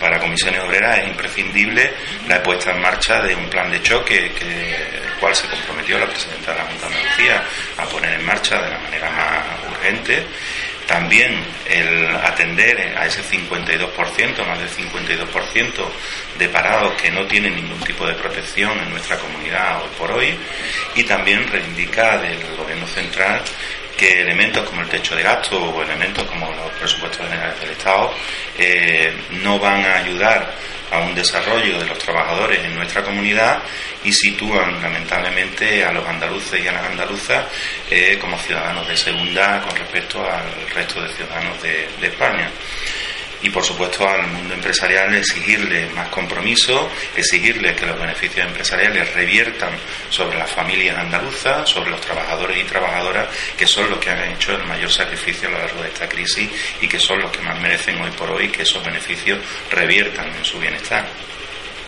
para Comisiones Obreras es imprescindible la puesta en marcha de un plan de choque que el cual se comprometió la presidenta de la Junta de Andalucía a poner en marcha de la manera más urgente. También el atender a ese 52%, más del 52% de parados que no tienen ningún tipo de protección en nuestra comunidad hoy por hoy. Y también reivindica del Gobierno central que elementos como el techo de gasto o elementos como los presupuestos generales del Estado eh, no van a ayudar a un desarrollo de los trabajadores en nuestra comunidad y sitúan lamentablemente a los andaluces y a las andaluzas eh, como ciudadanos de segunda con respecto al resto de ciudadanos de, de España y por supuesto al mundo empresarial exigirle más compromiso, exigirle que los beneficios empresariales reviertan sobre las familias andaluzas, sobre los trabajadores y trabajadoras que son los que han hecho el mayor sacrificio a lo largo de esta crisis y que son los que más merecen hoy por hoy que esos beneficios reviertan en su bienestar.